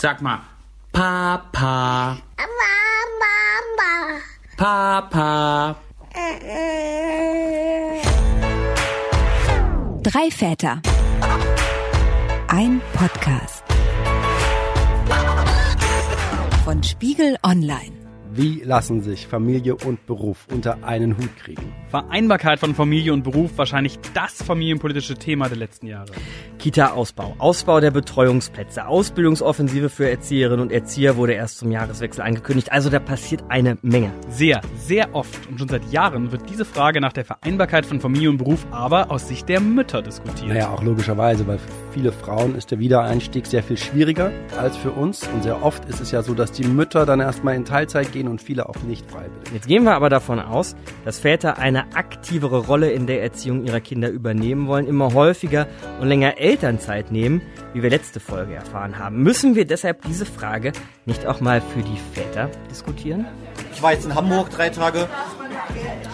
Sag mal, Papa. Mama. Papa. Drei Väter. Ein Podcast. Von Spiegel Online. Wie lassen sich Familie und Beruf unter einen Hut kriegen? Vereinbarkeit von Familie und Beruf wahrscheinlich das familienpolitische Thema der letzten Jahre. Kita-Ausbau, Ausbau der Betreuungsplätze, Ausbildungsoffensive für Erzieherinnen und Erzieher wurde erst zum Jahreswechsel angekündigt. Also da passiert eine Menge. Sehr, sehr oft und schon seit Jahren wird diese Frage nach der Vereinbarkeit von Familie und Beruf aber aus Sicht der Mütter diskutiert. Naja, auch logischerweise, weil für viele Frauen ist der Wiedereinstieg sehr viel schwieriger als für uns. Und sehr oft ist es ja so, dass die Mütter dann erstmal in Teilzeit gehen und viele auch nicht freiwillig. Jetzt gehen wir aber davon aus, dass Väter eine aktivere Rolle in der Erziehung ihrer Kinder übernehmen wollen, immer häufiger und länger Elternzeit nehmen, wie wir letzte Folge erfahren haben. Müssen wir deshalb diese Frage nicht auch mal für die Väter diskutieren? Ich war jetzt in Hamburg drei Tage.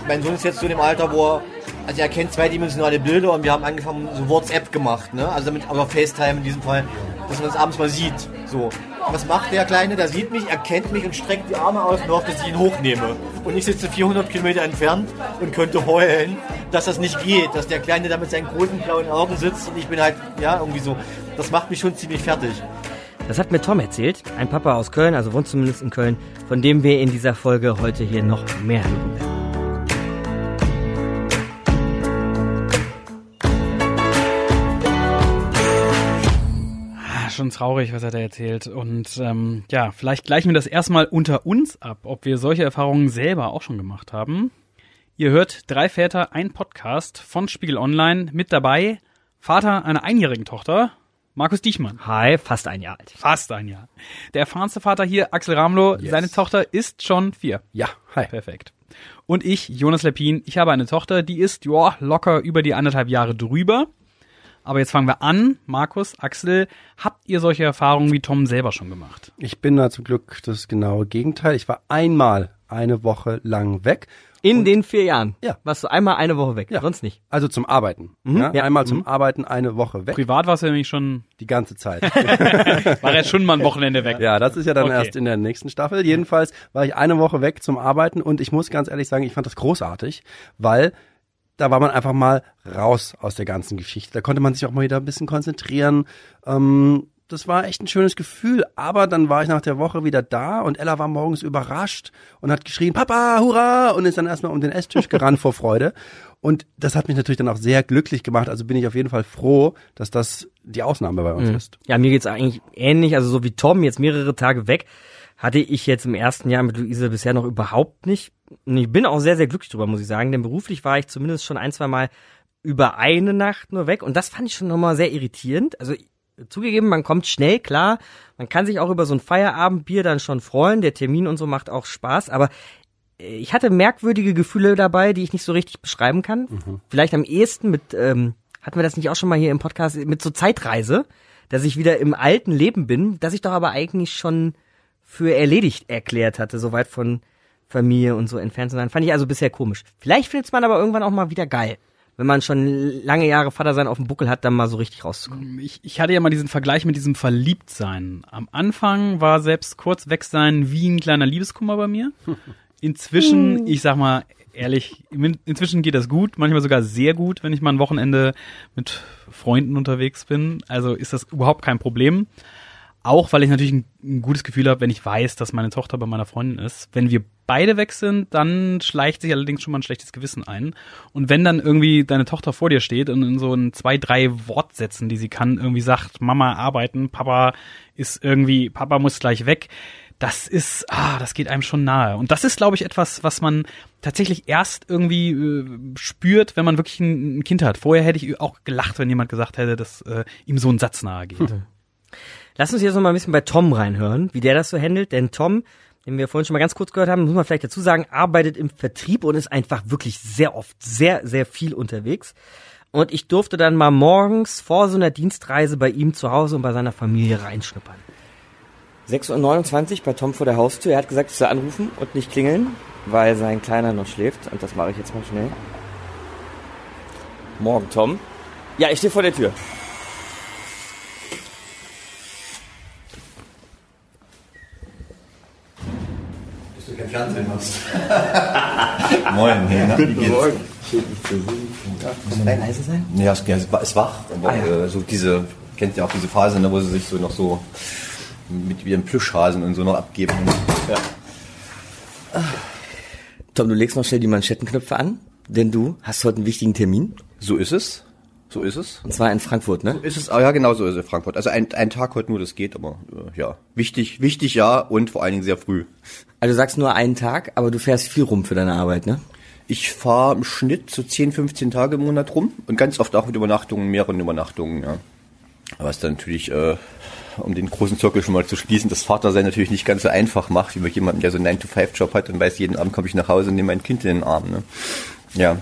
Mein Sohn ist jetzt zu dem Alter, wo er, also er kennt zweidimensionale Bilder und wir haben angefangen, so WhatsApp gemacht, ne? Also damit, aber FaceTime in diesem Fall, dass man uns abends mal sieht. So. Was macht der Kleine? Der sieht mich, er kennt mich und streckt die Arme aus und hofft, dass ich ihn hochnehme. Und ich sitze 400 Kilometer entfernt und könnte heulen, dass das nicht geht, dass der Kleine da mit seinen großen blauen Augen sitzt und ich bin halt, ja, irgendwie so. Das macht mich schon ziemlich fertig. Das hat mir Tom erzählt, ein Papa aus Köln, also wohnt zumindest in Köln, von dem wir in dieser Folge heute hier noch mehr hören werden. Ah, Schon traurig, was er da erzählt. Und ähm, ja, vielleicht gleichen wir das erstmal unter uns ab, ob wir solche Erfahrungen selber auch schon gemacht haben. Ihr hört Drei Väter, ein Podcast von Spiegel Online. Mit dabei Vater einer einjährigen Tochter, Markus Diechmann. Hi, fast ein Jahr alt. Fast ein Jahr. Der erfahrenste Vater hier, Axel Ramlow. Yes. Seine Tochter ist schon vier. Ja, hi. Perfekt. Und ich, Jonas Lepin, ich habe eine Tochter, die ist, ja, locker über die anderthalb Jahre drüber. Aber jetzt fangen wir an. Markus, Axel, habt ihr solche Erfahrungen wie Tom selber schon gemacht? Ich bin da zum Glück das genaue Gegenteil. Ich war einmal eine Woche lang weg. In den vier Jahren? Ja. Warst du einmal eine Woche weg? Ja. Sonst nicht? Also zum Arbeiten. ja, ja. Einmal zum Arbeiten eine Woche weg. Privat warst du nämlich schon, Die ganze Zeit. war jetzt schon mal ein Wochenende weg. Ja, das ist ja dann Okay. erst in der nächsten Staffel. Jedenfalls war ich eine Woche weg zum Arbeiten und ich muss ganz ehrlich sagen, ich fand das großartig, weil da war man einfach mal raus aus der ganzen Geschichte. Da konnte man sich auch mal wieder ein bisschen konzentrieren. Ähm, das war echt ein schönes Gefühl. Aber dann war ich nach der Woche wieder da und Ella war morgens überrascht und hat geschrien, Papa, hurra! Und ist dann erstmal um den Esstisch gerannt vor Freude. Und das hat mich natürlich dann auch sehr glücklich gemacht. Also bin ich auf jeden Fall froh, dass das die Ausnahme bei uns ist. Ja, mir geht's eigentlich ähnlich. Also so wie Tom, jetzt mehrere Tage weg, hatte ich jetzt im ersten Jahr mit Luise bisher noch überhaupt nicht. Und ich bin auch sehr, sehr glücklich drüber, muss ich sagen. Denn beruflich war ich zumindest schon ein, zwei Mal über eine Nacht nur weg. Und das fand ich schon nochmal sehr irritierend. Also zugegeben, man kommt schnell klar. Man kann sich auch über so ein Feierabendbier dann schon freuen. Der Termin und so macht auch Spaß. Aber äh, ich hatte merkwürdige Gefühle dabei, die ich nicht so richtig beschreiben kann. Vielleicht am ehesten mit, ähm, hatten wir das nicht auch schon mal hier im Podcast, mit so Zeitreise, dass ich wieder im alten Leben bin, das ich doch aber eigentlich schon für erledigt erklärt hatte, so weit von Familie und so entfernt zu sein. Fand ich also bisher komisch. Vielleicht findet man aber irgendwann auch mal wieder geil. Wenn man schon lange Jahre Vater sein auf dem Buckel hat, dann mal so richtig rauszukommen. Ich, ich hatte ja mal diesen Vergleich mit diesem Verliebtsein. Am Anfang war selbst kurz weg sein wie ein kleiner Liebeskummer bei mir. Inzwischen, ich sag mal ehrlich, in- inzwischen geht das gut, manchmal sogar sehr gut, wenn ich mal ein Wochenende mit Freunden unterwegs bin. Also ist das überhaupt kein Problem. Auch weil ich natürlich ein, ein gutes Gefühl habe, wenn ich weiß, dass meine Tochter bei meiner Freundin ist. Wenn wir beide weg sind, dann schleicht sich allerdings schon mal ein schlechtes Gewissen ein. Und wenn dann irgendwie deine Tochter vor dir steht und in so ein zwei, drei Wortsätzen, die sie kann, irgendwie sagt, Mama arbeiten, Papa ist irgendwie, Papa muss gleich weg, das ist, ah, das geht einem schon nahe. Und das ist, glaube ich, etwas, was man tatsächlich erst irgendwie äh, spürt, wenn man wirklich ein, ein Kind hat. Vorher hätte ich auch gelacht, wenn jemand gesagt hätte, dass äh, ihm so ein Satz nahe geht. Lass uns jetzt noch mal ein bisschen bei Tom reinhören, wie der das so handelt, denn Tom, den wir vorhin schon mal ganz kurz gehört haben, muss man vielleicht dazu sagen, arbeitet im Vertrieb und ist einfach wirklich sehr oft sehr, sehr viel unterwegs. Und ich durfte dann mal morgens vor so einer Dienstreise bei ihm zu Hause und bei seiner Familie reinschnuppern. 6.29 Uhr bei Tom vor der Haustür. Er hat gesagt, ich soll anrufen und nicht klingeln, weil sein Kleiner noch schläft. Und das mache ich jetzt mal schnell. Morgen, Tom. Ja, ich stehe vor der Tür. Machst. Moin, hey, na, wie geht's? Muss man leise sein? Ja, es ja, es ist wach. Aber äh, so diese, kennt ihr auch diese Phase, ne, wo sie sich so noch so mit ihren Plüschhasen und so noch abgeben. Ja. Tom, du legst noch schnell die Manschettenknöpfe an, denn du hast heute einen wichtigen Termin. So ist es. So ist es. Und zwar in Frankfurt, ne? Ist es, ah, ja, genau so ist es, Frankfurt. Also ein, ein Tag heute nur, das geht, aber äh, ja. Wichtig, wichtig ja und vor allen Dingen sehr früh. Also du sagst nur einen Tag, aber du fährst viel rum für deine Arbeit, ne? Ich fahre im Schnitt so 10, 15 Tage im Monat rum und ganz oft auch mit Übernachtungen, mehreren Übernachtungen, ja. Aber es dann natürlich, äh, um den großen Zirkel schon mal zu schließen, das Vatersein natürlich nicht ganz so einfach macht, wie bei jemandem, der so einen 9-to-5-Job hat und weiß, jeden Abend komme ich nach Hause und nehme mein Kind in den Arm, ne? Ja.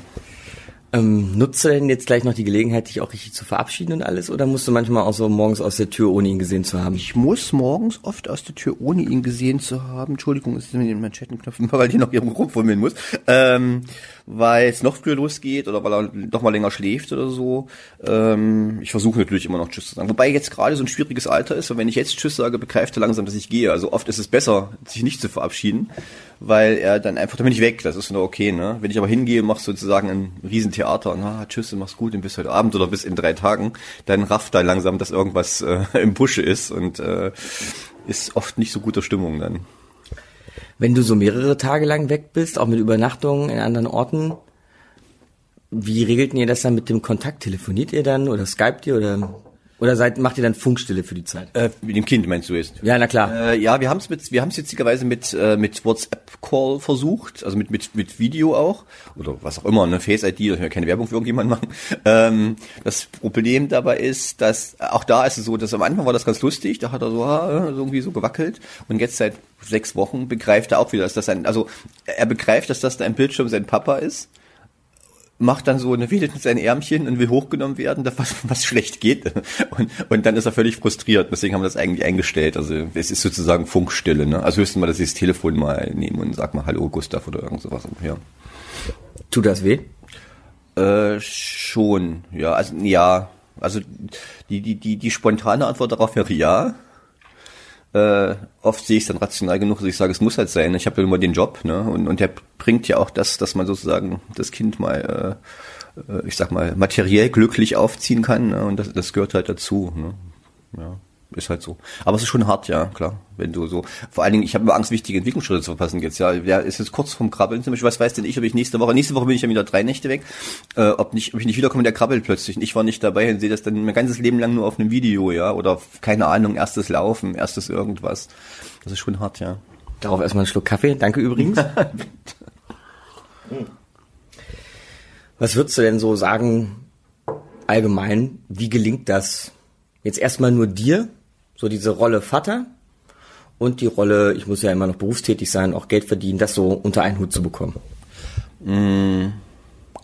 Ähm, nutzt du denn jetzt gleich noch die Gelegenheit, dich auch richtig zu verabschieden und alles? Oder musst du manchmal auch so morgens aus der Tür, ohne ihn gesehen zu haben? Ich muss morgens oft aus der Tür, ohne ihn gesehen zu haben. Entschuldigung, es ist mit den Manschettenknöpfen, weil die noch irgendwo rumfummeln muss. Ähm, weil es noch früher losgeht oder weil er noch mal länger schläft oder so. Ähm, ich versuche natürlich immer noch Tschüss zu sagen. Wobei jetzt gerade so ein schwieriges Alter ist, und wenn ich jetzt Tschüss sage, begreift er langsam, dass ich gehe. Also oft ist es besser, sich nicht zu verabschieden, weil er dann einfach, dann bin ich weg, das ist nur okay, ne? Wenn ich aber hingehe, mach sozusagen ein Riesentheater und ah, tschüss, mach's gut und bis heute Abend oder bis in drei Tagen, dann rafft er langsam, dass irgendwas äh, im Busche ist und äh, ist oft nicht so guter Stimmung dann. Wenn du so mehrere Tage lang weg bist, auch mit Übernachtungen in anderen Orten, wie regelt ihr das dann mit dem Kontakt? Telefoniert ihr dann oder skypt ihr oder oder seid, macht ihr dann Funkstille für die Zeit? Äh, mit dem Kind meinst du jetzt? Ja, na klar. Äh, ja, wir haben es mit, wir haben es witzigerweise mit äh, mit WhatsApp Call versucht, also mit mit mit Video auch oder was auch immer, ne Face ID, ich will keine Werbung für irgendjemanden machen. Ähm, das Problem dabei ist, dass auch da ist es so, dass am Anfang war das ganz lustig, da hat er so, ah, irgendwie so gewackelt und jetzt seit sechs Wochen begreift er auch wieder, dass das ein, also er begreift, dass das da ein Bildschirm sein Papa ist macht dann so eine wedelt mit seinen Ärmchen und will hochgenommen werden, was, was schlecht geht. Und, und dann ist er völlig frustriert. Deswegen haben wir das eigentlich eingestellt. Also es ist sozusagen Funkstille. Ne? Also höchstens mal, dass ich das Telefon mal nehme und sag mal Hallo Gustav oder irgend sowas. Ja. Tut das weh? Äh, schon, ja. Also ja, also die, die, die, die spontane Antwort darauf wäre ja. Äh, oft sehe ich es dann rational genug, dass ich sage, es muss halt sein. Ich habe ja immer den Job, ne? Und, und der bringt ja auch das, dass man sozusagen das Kind mal, äh, äh, ich sag mal, materiell glücklich aufziehen kann. Ne? Und das, das gehört halt dazu. Ne? Ja. Ist halt so. Aber es ist schon hart, ja, klar. Wenn du so, vor allen Dingen, ich habe immer Angst, wichtige Entwicklungsschritte zu verpassen jetzt, ja. Der ist jetzt kurz vorm Krabbeln zum Beispiel. Was weiß denn ich, ob ich nächste Woche, nächste Woche bin ich ja wieder drei Nächte weg, äh, ob nicht, ob ich nicht wiederkomme, der krabbelt plötzlich. Und ich war nicht dabei und sehe das dann mein ganzes Leben lang nur auf einem Video, ja. Oder, keine Ahnung, erstes Laufen, erstes irgendwas. Das ist schon hart, ja. Darauf erstmal einen Schluck Kaffee. Danke übrigens. Was würdest du denn so sagen, allgemein, wie gelingt das jetzt erstmal nur dir, so diese Rolle Vater und die Rolle, ich muss ja immer noch berufstätig sein, auch Geld verdienen, das so unter einen Hut zu bekommen? Mm.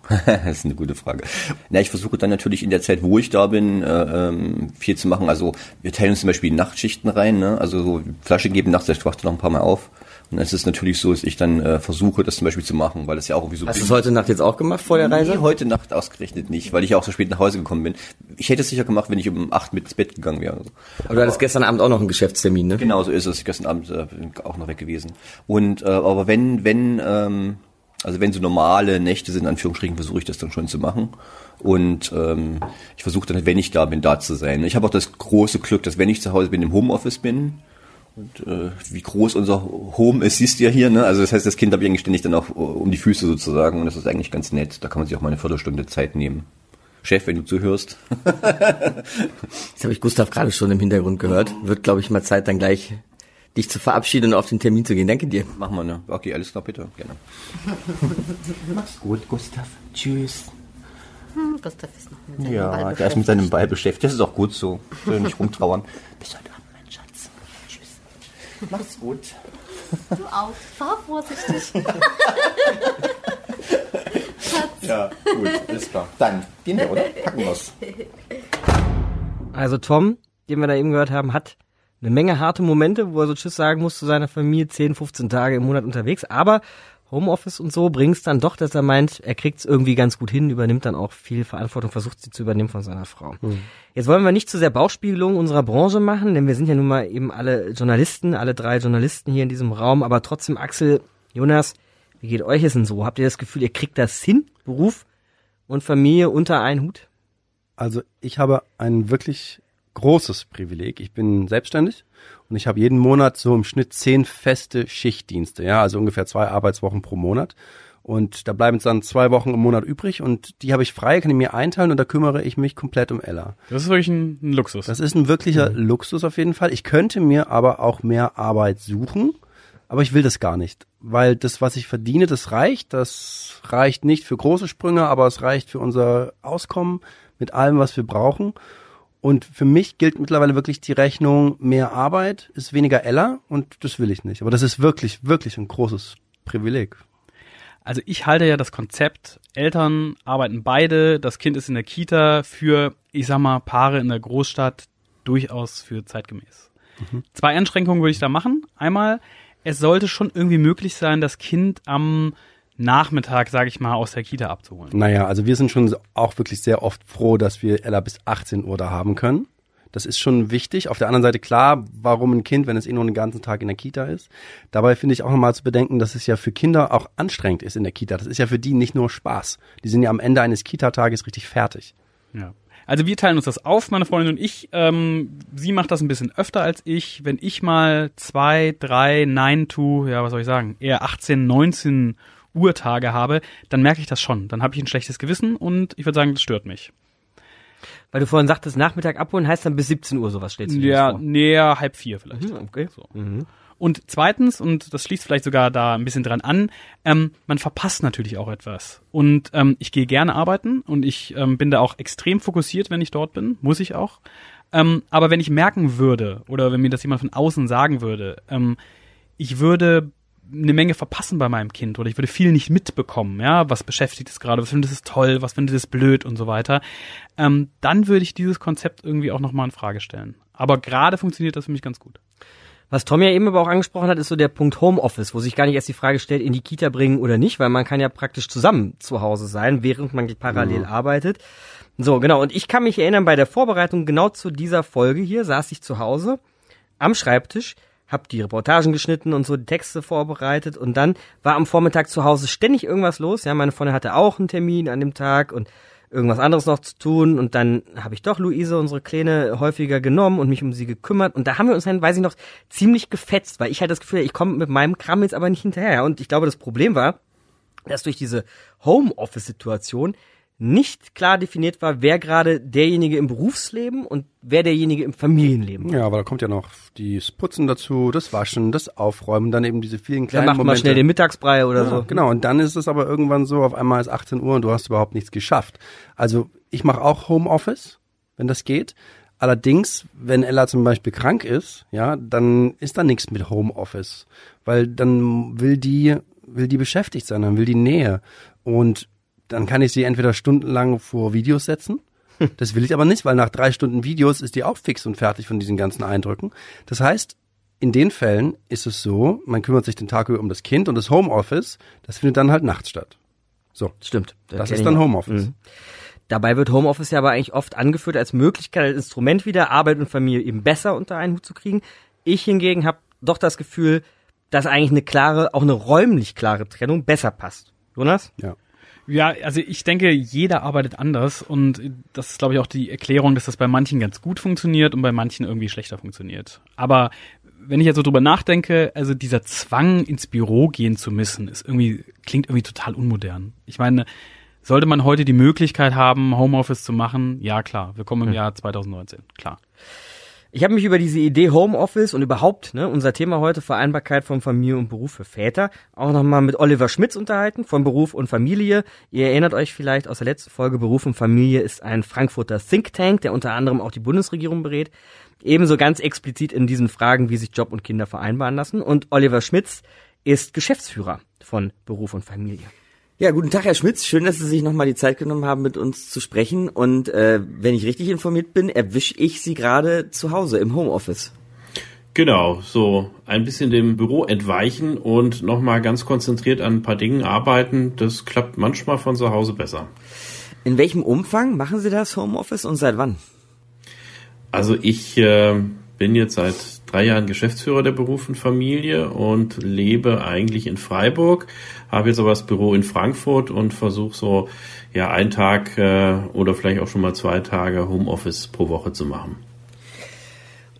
das ist eine gute Frage. Na, ich versuche dann natürlich in der Zeit, wo ich da bin, äh, ähm, viel zu machen. Also wir teilen uns zum Beispiel Nachtschichten rein, ne? Also so Flasche geben nachts, ich wachte noch ein paar Mal auf. Und es ist natürlich so, dass ich dann äh, versuche, das zum Beispiel zu machen, weil das ja auch irgendwie so. Hast du es heute Nacht jetzt auch gemacht vor der Reise? Nee, heute Nacht ausgerechnet nicht, weil ich ja auch so spät nach Hause gekommen bin. Ich hätte es sicher gemacht, wenn ich um acht mit ins Bett gegangen wäre. Aber du hattest gestern Abend auch noch einen Geschäftstermin, ne? Genau, so ist es. Gestern Abend äh, bin ich auch noch weg gewesen. Und äh, aber wenn, wenn, ähm, also wenn so normale Nächte sind, in Anführungsstrichen, versuche ich das dann schon zu machen. Und ähm, ich versuche dann, wenn ich da bin, da zu sein. Ich habe auch das große Glück, dass wenn ich zu Hause bin, im Homeoffice bin, und äh, wie groß unser Home ist, siehst du ja hier. Ne? Also das heißt, das Kind habe ich eigentlich ständig dann auch um die Füße sozusagen. Und das ist eigentlich ganz nett. Da kann man sich auch mal eine Viertelstunde Zeit nehmen. Chef, wenn du zuhörst. Jetzt habe ich Gustav gerade schon im Hintergrund gehört. Wird, glaube ich, mal Zeit, dann gleich dich zu verabschieden und auf den Termin zu gehen. Danke dir. Machen wir, ne? Okay, alles klar, bitte. Gerne. Mach's gut, Gustav. Tschüss. Hm, Gustav ist noch mit seinem Ja, Ball der ist mit seinem Ball beschäftigt. Das ist auch gut so. Soll nicht rumtrauern. Bis heute. Mach's gut. Du auch. Fahr vorsichtig. Ja, gut, alles klar. Dann gehen wir, oder? Packen wir's. Also Tom, den wir da eben gehört haben, hat eine Menge harte Momente, wo er so Tschüss sagen muss zu seiner Familie, 10, 15 Tage im Monat unterwegs, aber Homeoffice und so bringt's dann doch, dass er meint, er kriegt's irgendwie ganz gut hin, übernimmt dann auch viel Verantwortung, versucht sie zu übernehmen von seiner Frau. Jetzt wollen wir nicht zu sehr Bauchspiegelung unserer Branche machen, denn wir sind ja nun mal eben alle Journalisten, alle drei Journalisten hier in diesem Raum, aber trotzdem, Axel, Jonas, wie geht euch es denn so? Habt ihr das Gefühl, ihr kriegt das hin? Beruf und Familie unter einen Hut? Also ich habe ein wirklich großes Privileg. Ich bin selbstständig und ich habe jeden Monat so im Schnitt zehn feste Schichtdienste, ja, also ungefähr zwei Arbeitswochen pro Monat. Und da bleiben jetzt dann zwei Wochen im Monat übrig und die habe ich frei, kann ich mir einteilen und da kümmere ich mich komplett um Ella. Das ist wirklich ein, ein Luxus. Das ist ein wirklicher Luxus auf jeden Fall. Ich könnte mir aber auch mehr Arbeit suchen, aber ich will das gar nicht, weil das, was ich verdiene, das reicht. Das reicht nicht für große Sprünge, aber es reicht für unser Auskommen mit allem, was wir brauchen. Und für mich gilt mittlerweile wirklich die Rechnung, mehr Arbeit ist weniger Ella und das will ich nicht. Aber das ist wirklich, wirklich ein großes Privileg. Also ich halte ja das Konzept, Eltern arbeiten beide, das Kind ist in der Kita für, ich sag mal, Paare in der Großstadt durchaus für zeitgemäß. Zwei Einschränkungen würde ich da machen. Einmal, es sollte schon irgendwie möglich sein, das Kind am Nachmittag, sage ich mal, aus der Kita abzuholen. Naja, also wir sind schon auch wirklich sehr oft froh, dass wir Ella bis 18 Uhr da haben können. Das ist schon wichtig. Auf der anderen Seite klar, warum ein Kind, wenn es eh nur den ganzen Tag in der Kita ist. Dabei finde ich auch nochmal zu bedenken, dass es ja für Kinder auch anstrengend ist in der Kita. Das ist ja für die nicht nur Spaß. Die sind ja am Ende eines Kita-Tages richtig fertig. Ja. Also wir teilen uns das auf, meine Freundin und ich. Ähm, sie macht das ein bisschen öfter als ich. Wenn ich mal zwei, drei, nine to, ja, was soll ich sagen, eher 18, 19 Uhrtage habe, dann merke ich das schon. Dann habe ich ein schlechtes Gewissen und ich würde sagen, das stört mich. Weil du vorhin sagtest, Nachmittag abholen heißt dann bis 17 Uhr sowas dir Ja, näher halb vier vielleicht. Mhm, okay. So. Und zweitens, und das schließt vielleicht sogar da ein bisschen dran an, ähm, man verpasst natürlich auch etwas. Und ähm, ich gehe gerne arbeiten und ich ähm, bin da auch extrem fokussiert, wenn ich dort bin, muss ich auch. Ähm, aber wenn ich merken würde, oder wenn mir das jemand von außen sagen würde, ähm, ich würde eine Menge verpassen bei meinem Kind oder ich würde viel nicht mitbekommen, ja, was beschäftigt es gerade, was findet es toll, was findet es blöd und so weiter, ähm, dann würde ich dieses Konzept irgendwie auch nochmal in Frage stellen. Aber gerade funktioniert das für mich ganz gut. Was Tom ja eben aber auch angesprochen hat, ist so der Punkt Homeoffice, wo sich gar nicht erst die Frage stellt, in die Kita bringen oder nicht, weil man kann ja praktisch zusammen zu Hause sein, während man parallel arbeitet. So, genau. Und ich kann mich erinnern, bei der Vorbereitung genau zu dieser Folge hier saß ich zu Hause am Schreibtisch, hab die Reportagen geschnitten und so die Texte vorbereitet und dann war am Vormittag zu Hause ständig irgendwas los. Ja, meine Freundin hatte auch einen Termin an dem Tag und irgendwas anderes noch zu tun und dann habe ich doch Luise, unsere Kleine, häufiger genommen und mich um sie gekümmert und da haben wir uns dann, weiß ich noch, ziemlich gefetzt, weil ich halt das Gefühl, ich komme mit meinem Kram jetzt aber nicht hinterher und ich glaube, das Problem war, dass durch diese Homeoffice-Situation nicht klar definiert war, wer gerade derjenige im Berufsleben und wer derjenige im Familienleben war. Ja, aber da kommt ja noch das Putzen dazu, das Waschen, das Aufräumen, dann eben diese vielen Dann kleinen macht man Momente. schnell den Mittagsbrei oder Ja, so. Genau, und dann ist es aber irgendwann so, auf einmal ist 18 Uhr und du hast überhaupt nichts geschafft. Also ich mache auch Homeoffice, wenn das geht. Allerdings, wenn Ella zum Beispiel krank ist, ja, dann ist da nichts mit Homeoffice, weil dann will die will die beschäftigt sein, dann will die Nähe und dann kann ich sie entweder stundenlang vor Videos setzen. Das will ich aber nicht, weil nach drei Stunden Videos ist die auch fix und fertig von diesen ganzen Eindrücken. Das heißt, in den Fällen ist es so, man kümmert sich den Tag über um das Kind und das Homeoffice, das findet dann halt nachts statt. So, Stimmt. das ist dann. Homeoffice. Mhm. Dabei wird Homeoffice ja aber eigentlich oft angeführt als Möglichkeit, als Instrument wieder Arbeit und Familie eben besser unter einen Hut zu kriegen. Ich hingegen habe doch das Gefühl, dass eigentlich eine klare, auch eine räumlich klare Trennung besser passt. Jonas? Ja. Ja, also ich denke, jeder arbeitet anders und das ist, glaube ich, auch die Erklärung, dass das bei manchen ganz gut funktioniert und bei manchen irgendwie schlechter funktioniert. Aber wenn ich jetzt so drüber nachdenke, also dieser Zwang ins Büro gehen zu müssen, ist irgendwie, klingt irgendwie total unmodern. Ich meine, sollte man heute die Möglichkeit haben, Homeoffice zu machen? Ja, klar. Wir kommen im Jahr 2019. Klar. Ich habe mich über diese Idee Homeoffice und überhaupt, ne, unser Thema heute Vereinbarkeit von Familie und Beruf für Väter, auch nochmal mit Oliver Schmitz unterhalten von Beruf und Familie. Ihr erinnert euch vielleicht aus der letzten Folge, Beruf und Familie ist ein Frankfurter Think Tank, der unter anderem auch die Bundesregierung berät. Ebenso ganz explizit in diesen Fragen, wie sich Job und Kinder vereinbaren lassen. Und Oliver Schmitz ist Geschäftsführer von Beruf und Familie. Ja, guten Tag, Herr Schmitz. Schön, dass Sie sich nochmal die Zeit genommen haben, mit uns zu sprechen. Und äh, wenn ich richtig informiert bin, erwische ich Sie gerade zu Hause im Homeoffice. Genau, so ein bisschen dem Büro entweichen und nochmal ganz konzentriert an ein paar Dingen arbeiten. Das klappt manchmal von zu Hause besser. In welchem Umfang machen Sie das Homeoffice und seit wann? Also ich äh, bin jetzt seit drei Jahren Geschäftsführer der Beruf und Familie und lebe eigentlich in Freiburg, habe jetzt aber das Büro in Frankfurt und versuche so ja einen Tag äh, oder vielleicht auch schon mal zwei Tage Homeoffice pro Woche zu machen.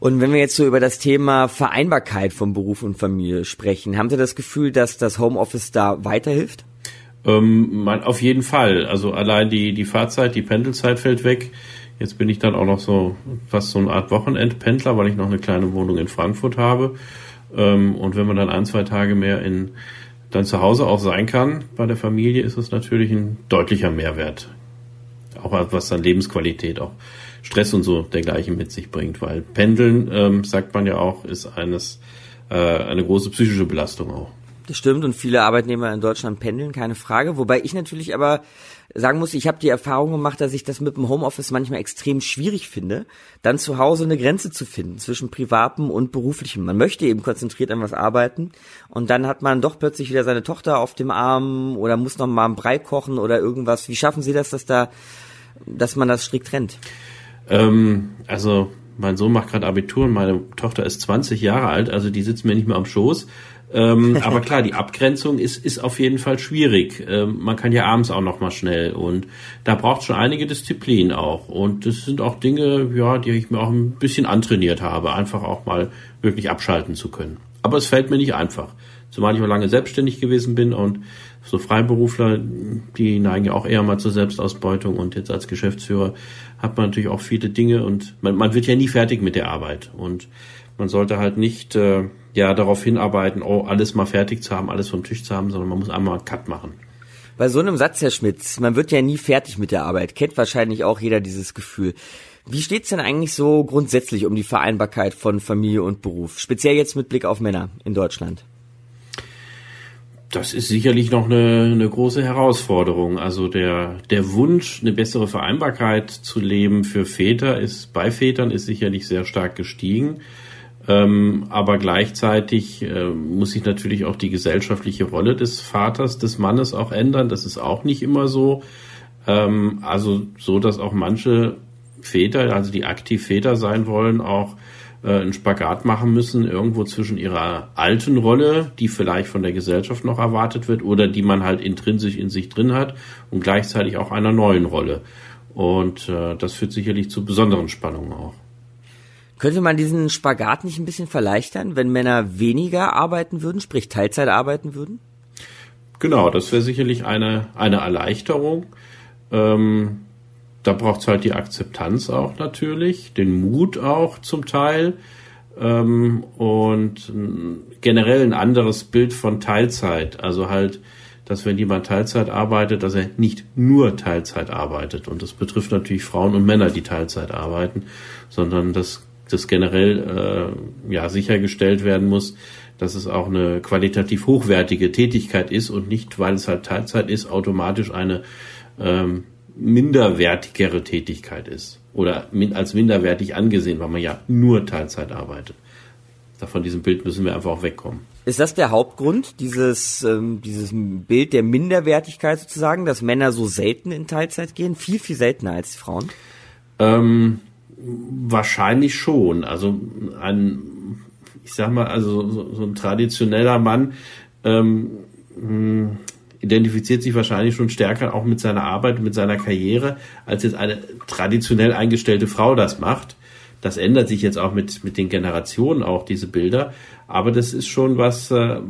Und wenn wir jetzt so über das Thema Vereinbarkeit von Beruf und Familie sprechen, haben Sie das Gefühl, dass das Homeoffice da weiterhilft? Ähm, man, auf jeden Fall. Also allein die, die Fahrzeit, die Pendelzeit fällt weg. Jetzt bin ich dann auch noch so fast so eine Art Wochenendpendler, weil ich noch eine kleine Wohnung in Frankfurt habe. Ähm, und wenn man dann ein, zwei Tage mehr in dann zu Hause auch sein kann bei der Familie, ist es natürlich ein deutlicher Mehrwert. Auch was dann Lebensqualität, auch Stress und so dergleichen mit sich bringt. Weil Pendeln, ähm, sagt man ja auch, ist eines äh, eine große psychische Belastung auch. Das stimmt und viele Arbeitnehmer in Deutschland pendeln, keine Frage. Wobei ich natürlich aber sagen muss, ich habe die Erfahrung gemacht, dass ich das mit dem Homeoffice manchmal extrem schwierig finde, dann zu Hause eine Grenze zu finden zwischen privatem und beruflichem. Man möchte eben konzentriert an was arbeiten und dann hat man doch plötzlich wieder seine Tochter auf dem Arm oder muss noch mal einen Brei kochen oder irgendwas. Wie schaffen Sie das, dass da, dass man das strikt trennt? Ähm, also mein Sohn macht gerade Abitur und meine Tochter ist 20 Jahre alt, also die sitzt mir nicht mehr am Schoß. Ähm, aber klar, die Abgrenzung ist, ist auf jeden Fall schwierig. Ähm, man kann ja abends auch noch mal schnell und da braucht schon einige Disziplin auch. Und das sind auch Dinge, ja, die ich mir auch ein bisschen antrainiert habe, einfach auch mal wirklich abschalten zu können. Aber es fällt mir nicht einfach. Zumal ich auch lange selbstständig gewesen bin und so Freiberufler, die neigen ja auch eher mal zur Selbstausbeutung und jetzt als Geschäftsführer hat man natürlich auch viele Dinge und man, man wird ja nie fertig mit der Arbeit und man sollte halt nicht äh, ja darauf hinarbeiten, oh, alles mal fertig zu haben, alles vom Tisch zu haben, sondern man muss einmal einen Cut machen. Bei so einem Satz, Herr Schmitz, man wird ja nie fertig mit der Arbeit, kennt wahrscheinlich auch jeder dieses Gefühl. Wie steht's denn eigentlich so grundsätzlich um die Vereinbarkeit von Familie und Beruf, speziell jetzt mit Blick auf Männer in Deutschland? Das ist sicherlich noch eine, eine große Herausforderung. Also der, der Wunsch, eine bessere Vereinbarkeit zu leben für Väter ist bei Vätern ist sicherlich sehr stark gestiegen. Ähm, aber gleichzeitig äh, muss sich natürlich auch die gesellschaftliche Rolle des Vaters, des Mannes auch ändern. Das ist auch nicht immer so. Ähm, also so, dass auch manche Väter, also die aktiv Väter sein wollen, auch äh, einen Spagat machen müssen, irgendwo zwischen ihrer alten Rolle, die vielleicht von der Gesellschaft noch erwartet wird oder die man halt intrinsisch in sich drin hat und gleichzeitig auch einer neuen Rolle. Und äh, das führt sicherlich zu besonderen Spannungen auch. Könnte man diesen Spagat nicht ein bisschen verleichtern, wenn Männer weniger arbeiten würden, sprich Teilzeit arbeiten würden? Genau, das wäre sicherlich eine, eine Erleichterung. Ähm, da braucht es halt die Akzeptanz auch natürlich, den Mut auch zum Teil ähm, und generell ein anderes Bild von Teilzeit. Also halt, dass wenn jemand Teilzeit arbeitet, dass er nicht nur Teilzeit arbeitet. Und das betrifft natürlich Frauen und Männer, die Teilzeit arbeiten, sondern dass das generell äh, ja sichergestellt werden muss, dass es auch eine qualitativ hochwertige Tätigkeit ist und nicht, weil es halt Teilzeit ist, automatisch eine ähm, minderwertigere Tätigkeit ist oder als minderwertig angesehen, weil man ja nur Teilzeit arbeitet. Von diesem Bild müssen wir einfach auch wegkommen. Ist das der Hauptgrund, dieses, ähm, dieses Bild der Minderwertigkeit sozusagen, dass Männer so selten in Teilzeit gehen? Viel, viel seltener als die Frauen? Ähm, Wahrscheinlich schon. Also ein, ich sag mal, also so, so ein traditioneller Mann ähm, hm, identifiziert sich wahrscheinlich schon stärker auch mit seiner Arbeit, mit seiner Karriere, als jetzt eine traditionell eingestellte Frau das macht. Das ändert sich jetzt auch mit, mit den Generationen auch, diese Bilder. Aber das ist schon was, äh,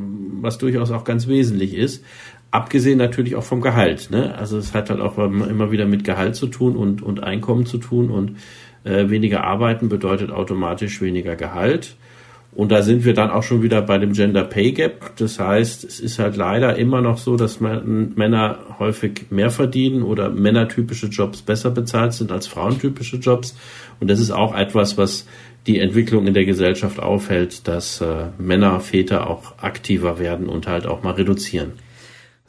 was durchaus auch ganz wesentlich ist. Abgesehen natürlich auch vom Gehalt. Ne? Also es hat halt auch immer wieder mit Gehalt zu tun und, und Einkommen zu tun und äh, weniger arbeiten bedeutet automatisch weniger Gehalt. Und da sind wir dann auch schon wieder bei dem Gender Pay Gap. Das heißt, es ist halt leider immer noch so, dass Männer häufig mehr verdienen oder männertypische Jobs besser bezahlt sind als frauentypische Jobs. Und das ist auch etwas, was die Entwicklung in der Gesellschaft aufhält, dass äh, Männer, Väter auch aktiver werden und halt auch mal reduzieren.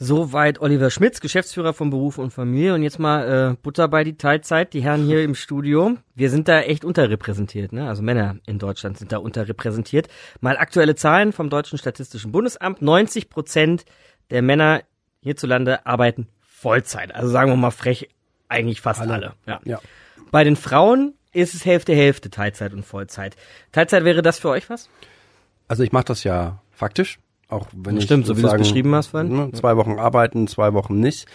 Soweit Oliver Schmitz, Geschäftsführer von Beruf und Familie. Und jetzt mal äh, Butter bei die Teilzeit, die Herren hier im Studio. Wir sind da echt unterrepräsentiert, ne? Also Männer in Deutschland sind da unterrepräsentiert. Mal aktuelle Zahlen vom Deutschen Statistischen Bundesamt. 90 Prozent der Männer hierzulande arbeiten Vollzeit. Also sagen wir mal frech, eigentlich fast alle. alle. Ja. ja. Bei den Frauen ist es Hälfte, Hälfte, Teilzeit und Vollzeit. Teilzeit wäre das für euch was? Also ich mache das ja faktisch, auch wenn ich Stimmt, so wie du es sozusagen, beschrieben hast vorhin. ne, Zwei Wochen arbeiten, zwei Wochen nicht.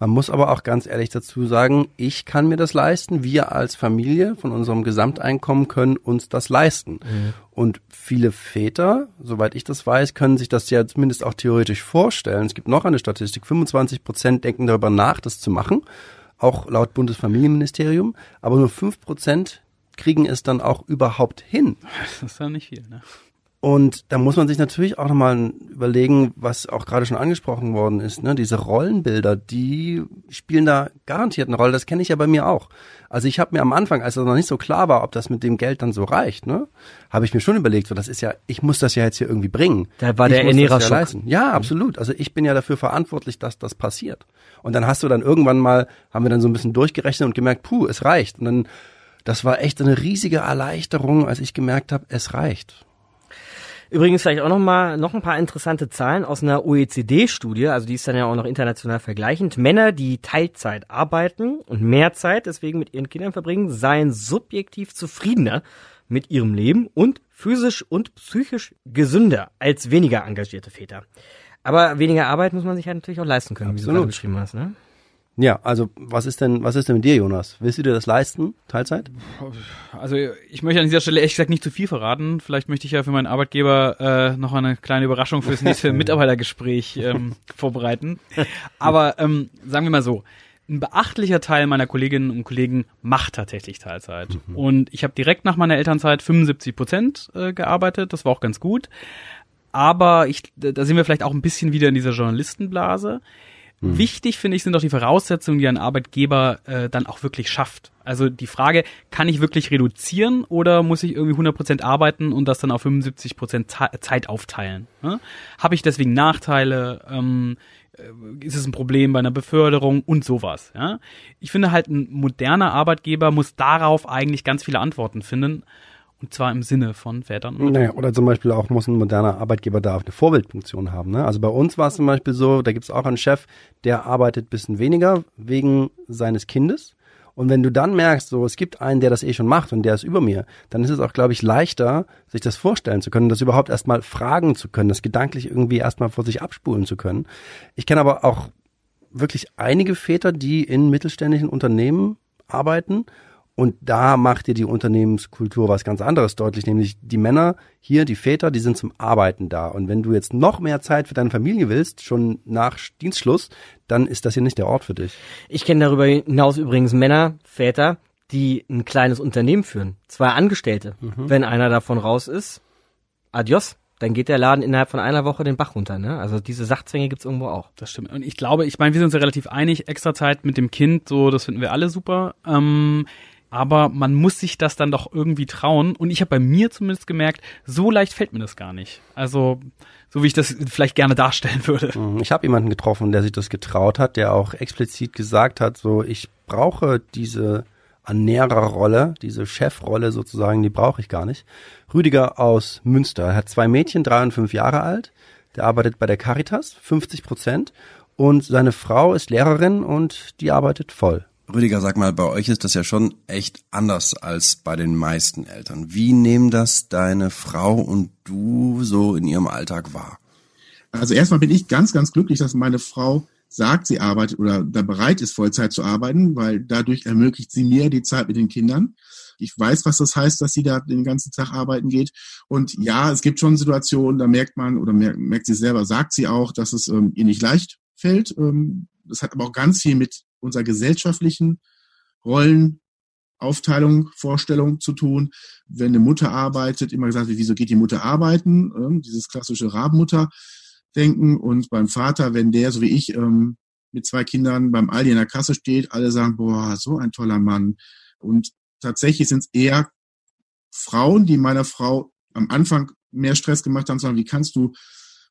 Man muss aber auch ganz ehrlich dazu sagen, ich kann mir das leisten. Wir als Familie von unserem Gesamteinkommen können uns das leisten. Mhm. Und viele Väter, soweit ich das weiß, können sich das ja zumindest auch theoretisch vorstellen. Es gibt noch eine Statistik, 25 Prozent denken darüber nach, das zu machen, auch laut Bundesfamilienministerium, aber nur 5 Prozent kriegen es dann auch überhaupt hin. Das ist ja nicht viel, ne? Und da muss man sich natürlich auch nochmal überlegen, was auch gerade schon angesprochen worden ist, ne? Diese Rollenbilder, die spielen da garantiert eine Rolle. Das kenne ich ja bei mir auch. Also ich habe mir am Anfang, als es noch nicht so klar war, ob das mit dem Geld dann so reicht, ne, habe ich mir schon überlegt, so das ist ja, ich muss das ja jetzt hier irgendwie bringen. Da war ich der Ernährerschock. Ja, ja, absolut. Also ich bin ja dafür verantwortlich, dass das passiert. Und dann hast du dann irgendwann mal, haben wir dann so ein bisschen durchgerechnet und gemerkt, puh, es reicht. Und dann, das war echt eine riesige Erleichterung, als ich gemerkt habe, es reicht. Übrigens vielleicht auch noch mal noch ein paar interessante Zahlen aus einer OECD-Studie, also die ist dann ja auch noch international vergleichend. Männer, die Teilzeit arbeiten und mehr Zeit deswegen mit ihren Kindern verbringen, seien subjektiv zufriedener mit ihrem Leben und physisch und psychisch gesünder als weniger engagierte Väter. Aber weniger Arbeit muss man sich halt natürlich auch leisten können, wie du Absolut. gerade beschrieben hast. Ne? Ja, also was ist denn, was ist denn mit dir, Jonas? Willst du dir das leisten, Teilzeit? Also ich möchte an dieser Stelle ehrlich gesagt nicht zu viel verraten. Vielleicht möchte ich ja für meinen Arbeitgeber äh, noch eine kleine Überraschung fürs nächste Mitarbeitergespräch ähm, vorbereiten. Aber ähm, sagen wir mal so, ein beachtlicher Teil meiner Kolleginnen und Kollegen macht tatsächlich Teilzeit. Und ich habe direkt nach meiner Elternzeit 75 Prozent äh, gearbeitet. Das war auch ganz gut. Aber ich, da sind wir vielleicht auch ein bisschen wieder in dieser Journalistenblase. Wichtig finde ich sind doch die Voraussetzungen, die ein Arbeitgeber äh, dann auch wirklich schafft. Also die Frage, kann ich wirklich reduzieren oder muss ich irgendwie 100% arbeiten und das dann auf 75% Ta- Zeit aufteilen? Ne? Habe ich deswegen Nachteile? Ähm, äh, ist es ein Problem bei einer Beförderung und sowas? Ja? Ich finde halt, ein moderner Arbeitgeber muss darauf eigentlich ganz viele Antworten finden. Und zwar im Sinne von Vätern Naja, oder zum Beispiel auch muss ein moderner Arbeitgeber da auch eine Vorbildfunktion haben. Ne? Also bei uns war es zum Beispiel so, da gibt's auch einen Chef, der arbeitet bisschen weniger wegen seines Kindes. Und wenn du dann merkst, so es gibt einen, der das eh schon macht und der ist über mir, dann ist es auch, glaube ich, leichter, sich das vorstellen zu können, das überhaupt erstmal fragen zu können, das gedanklich irgendwie erstmal vor sich abspulen zu können. Ich kenne aber auch wirklich einige Väter, die in mittelständischen Unternehmen arbeiten und da macht dir die Unternehmenskultur was ganz anderes deutlich, nämlich die Männer hier, die Väter, die sind zum Arbeiten da. Und wenn du jetzt noch mehr Zeit für deine Familie willst, schon nach Dienstschluss, dann ist das hier nicht der Ort für dich. Ich kenne darüber hinaus übrigens Männer, Väter, die ein kleines Unternehmen führen. Zwei Angestellte. Wenn einer davon raus ist, adios. Dann geht der Laden innerhalb von einer Woche den Bach runter. Ne? Also diese Sachzwänge gibt's irgendwo auch. Das stimmt. Und ich glaube, ich meine, wir sind uns ja relativ einig, extra Zeit mit dem Kind, so, das finden wir alle super. Ähm, aber man muss sich das dann doch irgendwie trauen. Und ich habe bei mir zumindest gemerkt, so leicht fällt mir das gar nicht. Also, so wie ich das vielleicht gerne darstellen würde. Mhm. Ich habe jemanden getroffen, der sich das getraut hat, der auch explizit gesagt hat, so ich brauche diese Ernährerrolle, diese Chefrolle sozusagen, die brauche ich gar nicht. Rüdiger aus Münster, er hat zwei Mädchen, drei und fünf Jahre alt, der arbeitet bei der Caritas, 50 Prozent, und seine Frau ist Lehrerin und die arbeitet voll. Rüdiger, sag mal, bei euch ist das ja schon echt anders als bei den meisten Eltern. Wie nehmen das deine Frau und du so in ihrem Alltag wahr? Also erstmal bin ich ganz, ganz glücklich, dass meine Frau sagt, sie arbeitet oder da bereit ist, Vollzeit zu arbeiten, weil dadurch ermöglicht sie mir die Zeit mit den Kindern. Ich weiß, was das heißt, dass sie da den ganzen Tag arbeiten geht. Und ja, es gibt schon Situationen, da merkt man oder merkt, merkt sie selber, sagt sie auch, dass es ähm, ihr nicht leicht fällt. Ähm, das hat aber auch ganz viel mit unserer gesellschaftlichen Rollenaufteilung, Vorstellung zu tun. Wenn eine Mutter arbeitet, immer gesagt wird, wieso geht die Mutter arbeiten? Ähm, dieses klassische Rabenmutter-Denken. Und beim Vater, wenn der, so wie ich, ähm, mit zwei Kindern beim Aldi in der Kasse steht, alle sagen, boah, so ein toller Mann. Und tatsächlich sind es eher Frauen, die meiner Frau am Anfang mehr Stress gemacht haben, sagen, wie kannst du,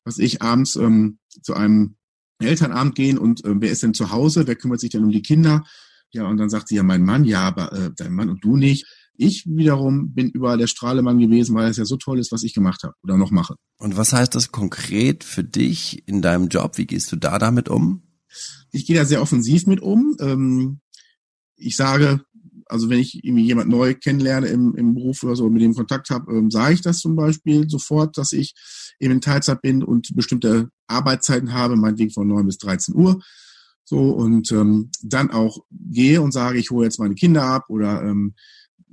was ich, abends ähm, zu einem Elternabend gehen und äh, wer ist denn zu Hause, wer kümmert sich denn um die Kinder? Ja, und dann sagt sie ja, mein Mann, ja, aber äh, dein Mann und du nicht. Ich wiederum bin überall der Strahlemann gewesen, weil es ja so toll ist, was ich gemacht habe oder noch mache. Und was heißt das konkret für dich in deinem Job? Wie gehst du da damit um? Ich gehe da sehr offensiv mit um. Ähm, ich sage also wenn ich irgendwie jemand neu kennenlerne im, im Beruf oder so, mit dem Kontakt habe, ähm, sage ich das zum Beispiel sofort, dass ich eben in Teilzeit bin und bestimmte Arbeitszeiten habe, meinetwegen von 9 bis 13 Uhr. So, und ähm, dann auch gehe und sage, ich hole jetzt meine Kinder ab oder ähm,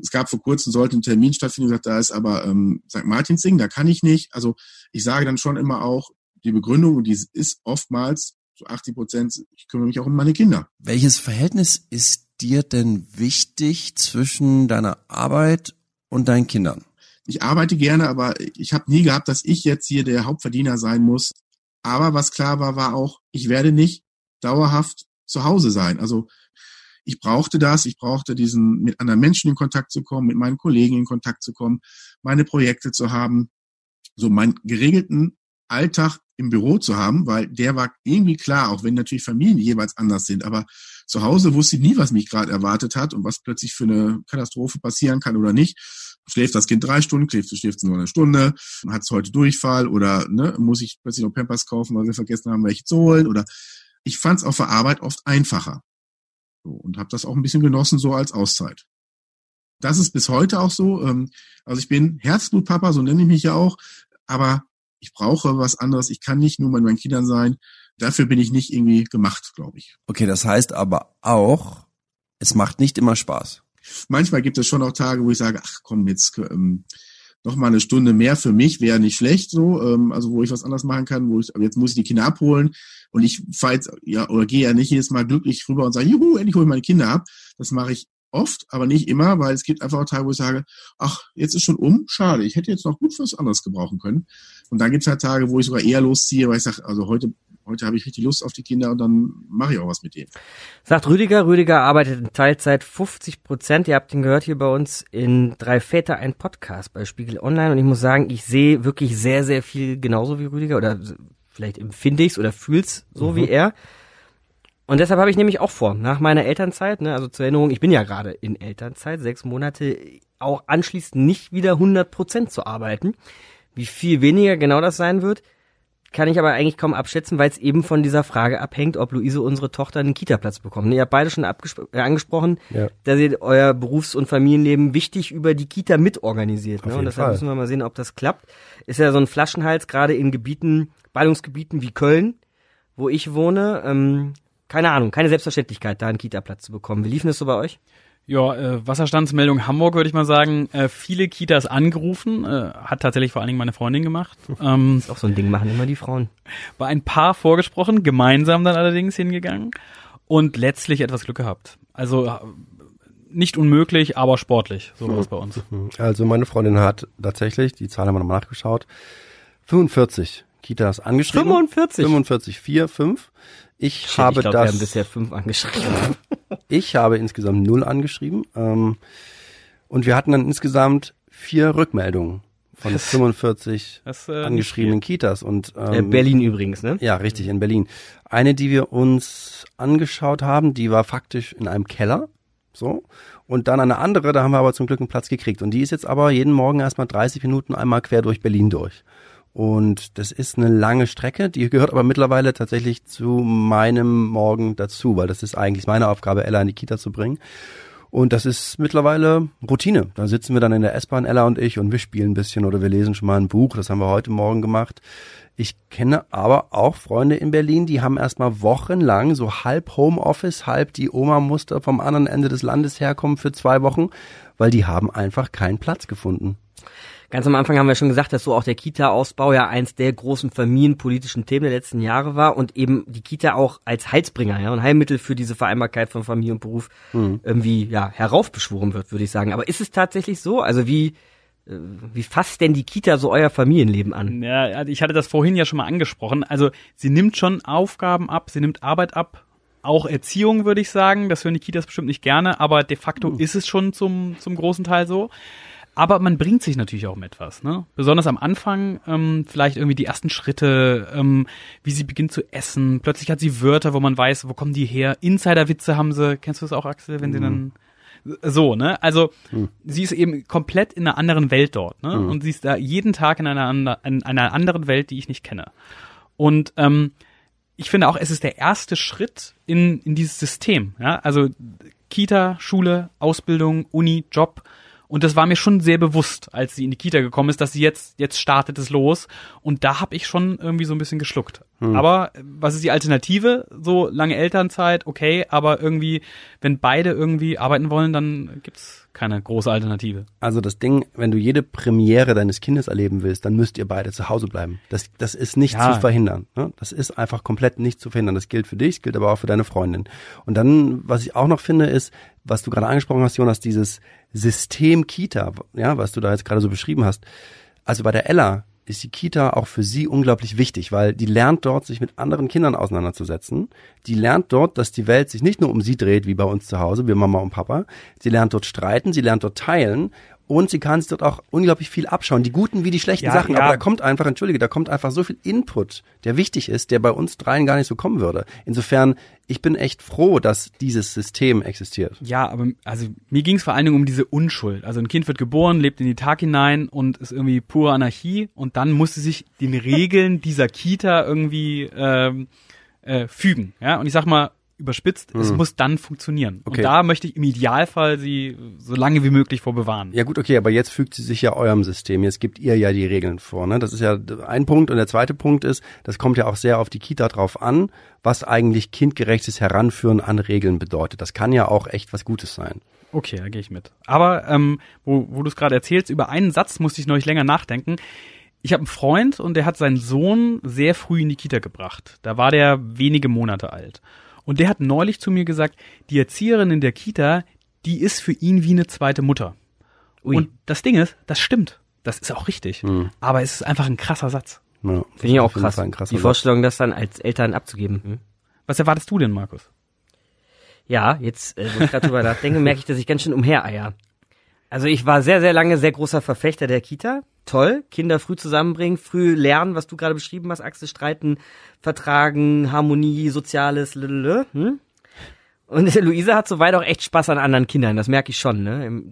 es gab vor kurzem, sollte ein Termin stattfinden, gesagt, da ist aber ähm, St. Martinsing, da kann ich nicht. Also ich sage dann schon immer auch die Begründung, und die ist oftmals zu 80 Prozent, ich kümmere mich auch um meine Kinder. Welches Verhältnis ist dir denn wichtig zwischen deiner Arbeit und deinen Kindern? Ich arbeite gerne, aber ich habe nie gehabt, dass ich jetzt hier der Hauptverdiener sein muss. Aber was klar war, war auch, ich werde nicht dauerhaft zu Hause sein. Also ich brauchte das, ich brauchte diesen, mit anderen Menschen in Kontakt zu kommen, mit meinen Kollegen in Kontakt zu kommen, meine Projekte zu haben, so meinen geregelten Alltag im Büro zu haben, weil der war irgendwie klar, auch wenn natürlich Familien jeweils anders sind, aber zu Hause wusste ich nie, was mich gerade erwartet hat und was plötzlich für eine Katastrophe passieren kann oder nicht. Schläft das Kind drei Stunden, schläft, schläft es nur eine Stunde, hat es heute Durchfall oder ne, muss ich plötzlich noch Pampers kaufen, weil wir vergessen haben, welche zu holen oder ich fand es auf der Arbeit oft einfacher so, und habe das auch ein bisschen genossen so als Auszeit. Das ist bis heute auch so. Ähm, also ich bin Herzblutpapa, so nenne ich mich ja auch, aber ich brauche was anderes. Ich kann nicht nur mit meinen Kindern sein. Dafür bin ich nicht irgendwie gemacht, glaube ich. Okay, das heißt aber auch, es macht nicht immer Spaß. Manchmal gibt es schon auch Tage, wo ich sage, ach komm, jetzt ähm, noch mal eine Stunde mehr für mich wäre nicht schlecht, so, ähm, also wo ich was anderes machen kann, wo ich, aber jetzt muss ich die Kinder abholen und ich fahre jetzt, ja, oder gehe ja nicht jedes Mal glücklich rüber und sage, juhu, endlich hole ich meine Kinder ab. Das mache ich oft, aber nicht immer, weil es gibt einfach auch Tage, wo ich sage, ach, jetzt ist schon um, schade, ich hätte jetzt noch gut was anderes gebrauchen können. Und dann gibt es halt Tage, wo ich sogar eher losziehe, weil ich sage, also heute, heute habe ich richtig Lust auf die Kinder und dann mache ich auch was mit denen. Sagt Rüdiger. Rüdiger arbeitet in Teilzeit 50 Prozent. Ihr habt ihn gehört hier bei uns in Drei Väter, ein Podcast bei Spiegel Online. Und ich muss sagen, ich sehe wirklich sehr, sehr viel genauso wie Rüdiger oder vielleicht empfinde ich's oder fühl's so Mhm. wie er. Und deshalb habe ich nämlich auch vor, nach meiner Elternzeit, ne, also zur Erinnerung, ich bin ja gerade in Elternzeit, sechs Monate, auch anschließend nicht wieder 100 Prozent zu arbeiten. Wie viel weniger genau das sein wird, kann ich aber eigentlich kaum abschätzen, weil es eben von dieser Frage abhängt, ob Luise unsere Tochter einen Kita-Platz bekommt. Ihr habt beide schon äh, angesprochen, Ja. dass ihr euer Berufs- und Familienleben wichtig über die Kita mitorganisiert. Ne? Und deshalb Fall. müssen wir mal sehen, ob das klappt. Ist ja so ein Flaschenhals, gerade in Gebieten, Ballungsgebieten wie Köln, wo ich wohne. Ähm, keine Ahnung, keine Selbstverständlichkeit, da einen Kita-Platz zu bekommen. Wie liefen das so bei euch? Ja, äh, Wasserstandsmeldung Hamburg würde ich mal sagen. Äh, viele Kitas angerufen, äh, hat tatsächlich vor allen Dingen meine Freundin gemacht. Ähm, Ist auch so ein Ding, machen immer die Frauen. bei ein paar vorgesprochen, gemeinsam dann allerdings hingegangen und letztlich etwas Glück gehabt. Also äh, nicht unmöglich, aber sportlich, so war es bei uns. Also meine Freundin hat tatsächlich, die Zahl haben wir nochmal nachgeschaut, 45 Kitas angeschrieben. 45? 45, 4, 5. Ich Shit, habe ich glaube, wir das, haben bisher fünf angeschrieben. ich habe insgesamt null angeschrieben. Ähm, und wir hatten dann insgesamt vier Rückmeldungen von Das- 45 das, äh, angeschriebenen Kitas. Und, ähm, Äh, Berlin übrigens, ne? Ja, richtig, in Berlin. Eine, die wir uns angeschaut haben, die war faktisch in einem Keller. So. Und dann eine andere, da haben wir aber zum Glück einen Platz gekriegt. Und die ist jetzt aber jeden Morgen erstmal 30 Minuten einmal quer durch Berlin durch. Und das ist eine lange Strecke, die gehört aber mittlerweile tatsächlich zu meinem Morgen dazu, weil das ist eigentlich meine Aufgabe, Ella in die Kita zu bringen. Und das ist mittlerweile Routine. Da sitzen wir dann in der S-Bahn, Ella und ich, und wir spielen ein bisschen oder wir lesen schon mal ein Buch. Das haben wir heute Morgen gemacht. Ich kenne aber auch Freunde in Berlin, die haben erstmal wochenlang so halb Homeoffice, halb die Oma musste vom anderen Ende des Landes herkommen für zwei Wochen, weil die haben einfach keinen Platz gefunden. Ganz am Anfang haben wir schon gesagt, dass so auch der Kita-Ausbau ja eins der großen familienpolitischen Themen der letzten Jahre war und eben die Kita auch als Heilsbringer ja, und Heilmittel für diese Vereinbarkeit von Familie und Beruf irgendwie ja heraufbeschworen wird, würde ich sagen. Aber ist es tatsächlich so? Also wie äh, wie fasst denn die Kita so euer Familienleben an? Ja, also ich hatte das vorhin ja schon mal angesprochen. Also sie nimmt schon Aufgaben ab, sie nimmt Arbeit ab, auch Erziehung würde ich sagen. Das hören die Kitas bestimmt nicht gerne, aber de facto ist es schon zum, zum großen Teil so. Aber man bringt sich natürlich auch mit was, ne? Besonders am Anfang, ähm, vielleicht irgendwie die ersten Schritte, ähm, wie sie beginnt zu essen. Plötzlich hat sie Wörter, wo man weiß, wo kommen die her. Insiderwitze haben sie. Kennst du das auch, Axel, wenn sie dann so, ne? Also sie ist eben komplett in einer anderen Welt dort, ne? Und sie ist da jeden Tag in einer, in einer anderen Welt, die ich nicht kenne. Und ähm, ich finde auch, es ist der erste Schritt in, in dieses System. Ja? Also Kita, Schule, Ausbildung, Uni, Job. Und das war mir schon sehr bewusst, als sie in die Kita gekommen ist, dass sie jetzt, jetzt startet es los. Und da habe ich schon irgendwie so ein bisschen geschluckt. Hm. Aber äh, was ist die Alternative? So lange Elternzeit, okay, aber irgendwie, wenn beide irgendwie arbeiten wollen, dann gibt's keine große Alternative. Also das Ding, wenn du jede Premiere deines Kindes erleben willst, dann müsst ihr beide zu Hause bleiben. Das, das ist nicht Ja. zu verhindern. Ne? Das ist einfach komplett nicht zu verhindern. Das gilt für dich, gilt aber auch für deine Freundin. Und dann, was ich auch noch finde, ist, was du gerade angesprochen hast, Jonas, dieses System Kita, ja, was du da jetzt gerade so beschrieben hast. Also bei der Ella ist die Kita auch für sie unglaublich wichtig, weil die lernt dort, sich mit anderen Kindern auseinanderzusetzen. Die lernt dort, dass die Welt sich nicht nur um sie dreht, wie bei uns zu Hause, wir Mama und Papa. Sie lernt dort streiten, sie lernt dort teilen und sie kann sich dort auch unglaublich viel abschauen, die guten wie die schlechten Ja, Sachen. ja. Aber da kommt einfach, entschuldige, da kommt einfach so viel Input, der wichtig ist, der bei uns dreien gar nicht so kommen würde. Insofern, ich bin echt froh, dass dieses System existiert. Ja, aber also mir ging es vor allen Dingen um diese Unschuld. Also ein Kind wird geboren, lebt in die Tag hinein und ist irgendwie pure Anarchie und dann muss sie sich den Regeln dieser Kita irgendwie ähm, äh, fügen. Ja, und ich sag mal überspitzt, es Mhm. muss dann funktionieren. Okay. Und da möchte ich im Idealfall sie so lange wie möglich vor bewahren. Ja gut, okay, aber jetzt fügt sie sich ja eurem System. Jetzt gibt ihr ja die Regeln vor. Ne? Das ist ja ein Punkt. Und der zweite Punkt ist, das kommt ja auch sehr auf die Kita drauf an, was eigentlich kindgerechtes Heranführen an Regeln bedeutet. Das kann ja auch echt was Gutes sein. Okay, da gehe ich mit. Aber ähm, wo, wo du es gerade erzählst, über einen Satz musste ich neulich länger nachdenken. Ich habe einen Freund und der hat seinen Sohn sehr früh in die Kita gebracht. Da war der wenige Monate alt. Und der hat neulich zu mir gesagt, die Erzieherin in der Kita, die ist für ihn wie eine zweite Mutter. Ui. Und das Ding ist, das stimmt. Das ist auch richtig. Aber es ist einfach ein krasser Satz. Ja, Finde ich auch krass. Fall ein krasser Die Satz. Vorstellung, das dann als Eltern abzugeben. Was erwartest du denn, Markus? Ja, jetzt, äh, wo ich gerade drüber nachdenke, merke ich, dass ich ganz schön umhereier. Also ich war sehr, sehr lange sehr großer Verfechter der Kita. Toll, Kinder früh zusammenbringen, früh lernen, was du gerade beschrieben hast, Achse streiten, vertragen, Harmonie, Soziales, lülülü, hm? Und Luisa hat soweit auch echt Spaß an anderen Kindern, das merke ich schon. Ne?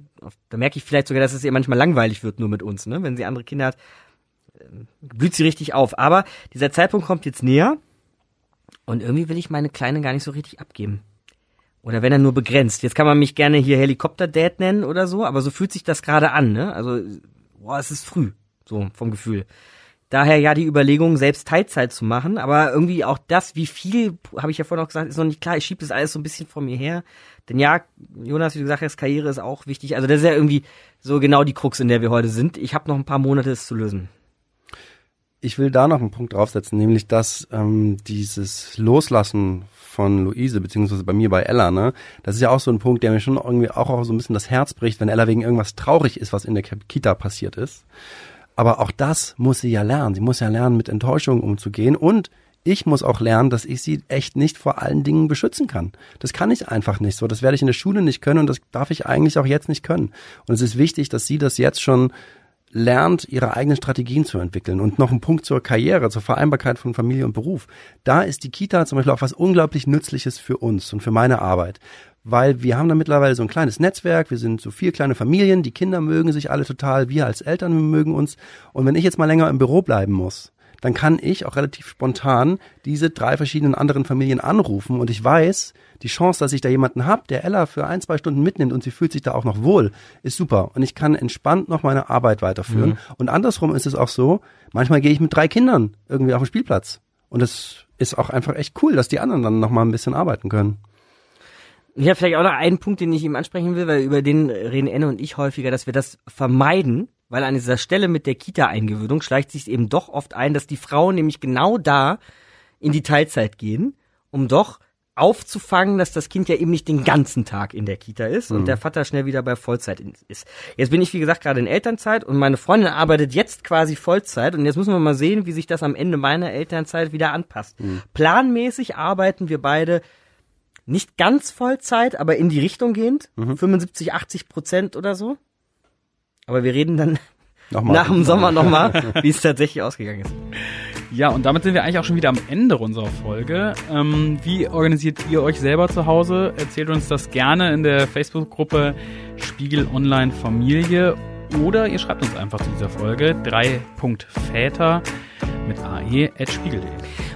Da merke ich vielleicht sogar, dass es ihr manchmal langweilig wird nur mit uns. Ne? Wenn sie andere Kinder hat, ähm, blüht sie richtig auf. Aber dieser Zeitpunkt kommt jetzt näher und irgendwie will ich meine Kleine gar nicht so richtig abgeben. Oder wenn er nur begrenzt. Jetzt kann man mich gerne hier Helikopter-Dad nennen oder so, aber so fühlt sich das gerade an, ne? Also, boah, es ist früh, so vom Gefühl. Daher ja die Überlegung, selbst Teilzeit zu machen, aber irgendwie auch das, wie viel, habe ich ja vorhin auch gesagt, ist noch nicht klar. Ich schiebe das alles so ein bisschen vor mir her. Denn ja, Jonas, wie du gesagt hast, Karriere ist auch wichtig. Also das ist ja irgendwie so genau die Krux, in der wir heute sind. Ich habe noch ein paar Monate, es zu lösen. Ich will da noch einen Punkt draufsetzen, nämlich dass ähm, dieses Loslassen von Luise, beziehungsweise bei mir bei Ella, ne, das ist ja auch so ein Punkt, der mir schon irgendwie auch, auch so ein bisschen das Herz bricht, wenn Ella wegen irgendwas traurig ist, was in der Kita passiert ist. Aber auch das muss sie ja lernen. Sie muss ja lernen, mit Enttäuschungen umzugehen und ich muss auch lernen, dass ich sie echt nicht vor allen Dingen beschützen kann. Das kann ich einfach nicht so. Das werde ich in der Schule nicht können und das darf ich eigentlich auch jetzt nicht können. Und es ist wichtig, dass sie das jetzt schon lernt, ihre eigenen Strategien zu entwickeln. Und noch ein Punkt zur Karriere, zur Vereinbarkeit von Familie und Beruf. Da ist die Kita zum Beispiel auch was unglaublich Nützliches für uns und für meine Arbeit. Weil wir haben da mittlerweile so ein kleines Netzwerk, wir sind so vier kleine Familien, die Kinder mögen sich alle total, wir als Eltern mögen uns. Und wenn ich jetzt mal länger im Büro bleiben muss, dann kann ich auch relativ spontan diese drei verschiedenen anderen Familien anrufen und ich weiß, die Chance, dass ich da jemanden hab, der Ella für ein, zwei Stunden mitnimmt und sie fühlt sich da auch noch wohl, ist super. Und ich kann entspannt noch meine Arbeit weiterführen. Mhm. Und andersrum ist es auch so, manchmal gehe ich mit drei Kindern irgendwie auf den Spielplatz. Und es ist auch einfach echt cool, dass die anderen dann noch mal ein bisschen arbeiten können. Ich habe vielleicht auch noch einen Punkt, den ich ihm ansprechen will, weil über den reden Enne und ich häufiger, dass wir das vermeiden, weil an dieser Stelle mit der Kita-Eingewöhnung schleicht sich eben doch oft ein, dass die Frauen nämlich genau da in die Teilzeit gehen, um doch aufzufangen, dass das Kind ja eben nicht den ganzen Tag in der Kita ist und Mhm. der Vater schnell wieder bei Vollzeit ist. Jetzt bin ich, wie gesagt, gerade in Elternzeit und meine Freundin arbeitet jetzt quasi Vollzeit und jetzt müssen wir mal sehen, wie sich das am Ende meiner Elternzeit wieder anpasst. Planmäßig arbeiten wir beide nicht ganz Vollzeit, aber in die Richtung gehend. 75, 80 Prozent oder so. Aber wir reden dann Nochmal. nach dem Sommer nochmal, wie es tatsächlich ausgegangen ist. Ja, und damit sind wir eigentlich auch schon wieder am Ende unserer Folge. Ähm, wie organisiert ihr euch selber zu Hause? Erzählt uns das gerne in der Facebook-Gruppe Spiegel Online Familie oder ihr schreibt uns einfach zu dieser Folge 3.väter mit ae at spiegel.de.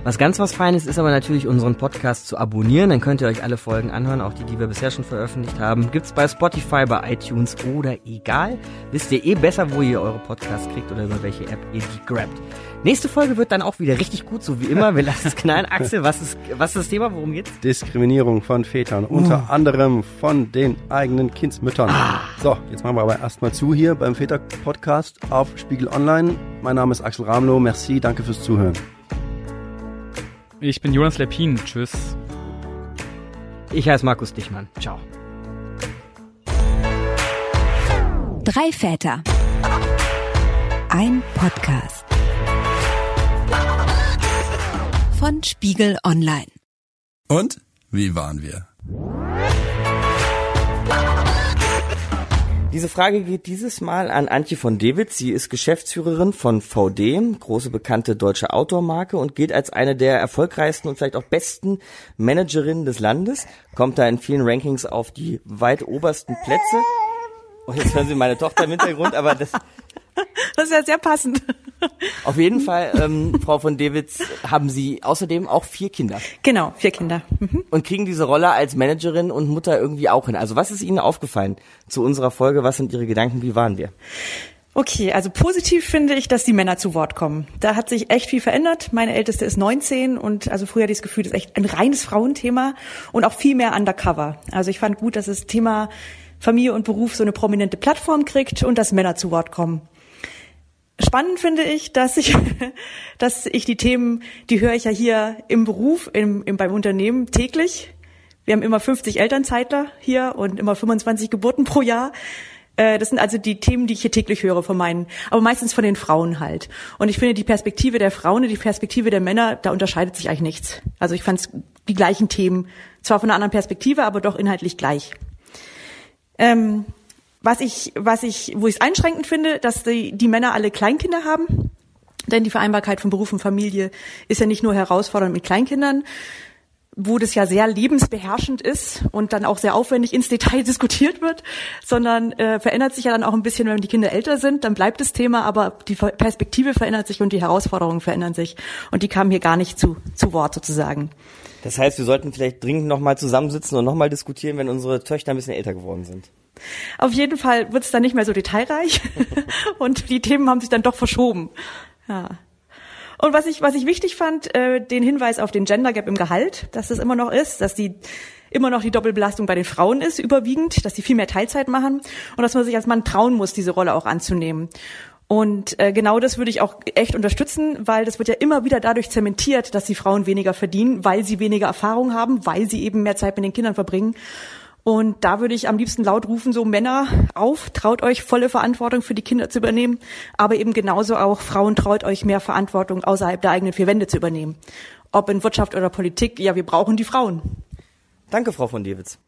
Was ganz was Feines ist aber natürlich, unseren Podcast zu abonnieren. Dann könnt ihr euch alle Folgen anhören, auch die, die wir bisher schon veröffentlicht haben. Gibt's bei Spotify, bei iTunes oder egal. Wisst ihr eh besser, wo ihr eure Podcasts kriegt oder über welche App ihr die grabt. Nächste Folge wird dann auch wieder richtig gut, so wie immer. Wir lassen es knallen. Axel, was ist, was ist das Thema? Worum geht's? Diskriminierung von Vätern, unter anderem von den eigenen Kindsmüttern. So, jetzt machen wir aber erstmal zu hier beim Väter-Podcast auf Spiegel Online. Mein Name ist Axel Ramlow. Merci, danke fürs Zuhören. Ich bin Jonas Lepin. Tschüss. Ich heiße Markus Dichmann. Ciao. Drei Väter. Ein Podcast. Von Spiegel Online. Und wie waren wir? Diese Frage geht dieses Mal an Antje von Dewitz. Sie ist Geschäftsführerin von VD, große bekannte deutsche Outdoor-Marke und gilt als eine der erfolgreichsten und vielleicht auch besten Managerinnen des Landes. Kommt da in vielen Rankings auf die weit obersten Plätze. Und jetzt hören Sie meine Tochter im Hintergrund, aber das, Das ist ja sehr passend. auf jeden Fall, ähm, Frau von Dewitz, haben Sie außerdem auch vier Kinder Genau, vier Kinder. Mhm. und kriegen diese Rolle als Managerin und Mutter irgendwie auch hin. Also was ist Ihnen aufgefallen zu unserer Folge? Was sind Ihre Gedanken? Wie waren wir? Okay, also positiv finde ich, dass die Männer zu Wort kommen. Da hat sich echt viel verändert. Meine Älteste ist 19 und also früher hatte ich das Gefühl, das ist echt ein reines Frauenthema und auch viel mehr undercover. Also ich fand gut, dass das Thema Familie und Beruf so eine prominente Plattform kriegt und dass Männer zu Wort kommen. Spannend finde ich, dass ich, dass ich die Themen, die höre ich ja hier im Beruf, im, im, beim Unternehmen täglich. Wir haben immer 50 Elternzeitler hier und immer 25 Geburten pro Jahr. Äh, Das sind also die Themen, die ich hier täglich höre von meinen, aber meistens von den Frauen halt. Und ich finde, die Perspektive der Frauen und die Perspektive der Männer, da unterscheidet sich eigentlich nichts. Also ich fand die gleichen Themen, zwar von einer anderen Perspektive, aber doch inhaltlich gleich. Ähm, was ich, was ich, wo ich es einschränkend finde, dass die, die Männer alle Kleinkinder haben. Denn die Vereinbarkeit von Beruf und Familie ist ja nicht nur herausfordernd mit Kleinkindern, wo das ja sehr lebensbeherrschend ist und dann auch sehr aufwendig ins Detail diskutiert wird, sondern äh, verändert sich ja dann auch ein bisschen, wenn die Kinder älter sind, dann bleibt das Thema, aber die Perspektive verändert sich und die Herausforderungen verändern sich. Und die kamen hier gar nicht zu, zu Wort sozusagen. Das heißt, wir sollten vielleicht dringend nochmal zusammensitzen und nochmal diskutieren, wenn unsere Töchter ein bisschen älter geworden sind. Auf jeden Fall wird es dann nicht mehr so detailreich und die Themen haben sich dann doch verschoben. Ja. Und was ich, was ich wichtig fand, äh, den Hinweis auf den Gender Gap im Gehalt, dass es immer noch ist, dass die immer noch die Doppelbelastung bei den Frauen ist, überwiegend, dass die viel mehr Teilzeit machen und dass man sich als Mann trauen muss, diese Rolle auch anzunehmen. Und äh, genau das würde ich auch echt unterstützen, weil das wird ja immer wieder dadurch zementiert, dass die Frauen weniger verdienen, weil sie weniger Erfahrung haben, weil sie eben mehr Zeit mit den Kindern verbringen. Und da würde ich am liebsten laut rufen, so Männer auf, traut euch volle Verantwortung für die Kinder zu übernehmen, aber eben genauso auch Frauen traut euch mehr Verantwortung außerhalb der eigenen vier Wände zu übernehmen. Ob in Wirtschaft oder Politik, ja, wir brauchen die Frauen. Danke, Frau von Dewitz.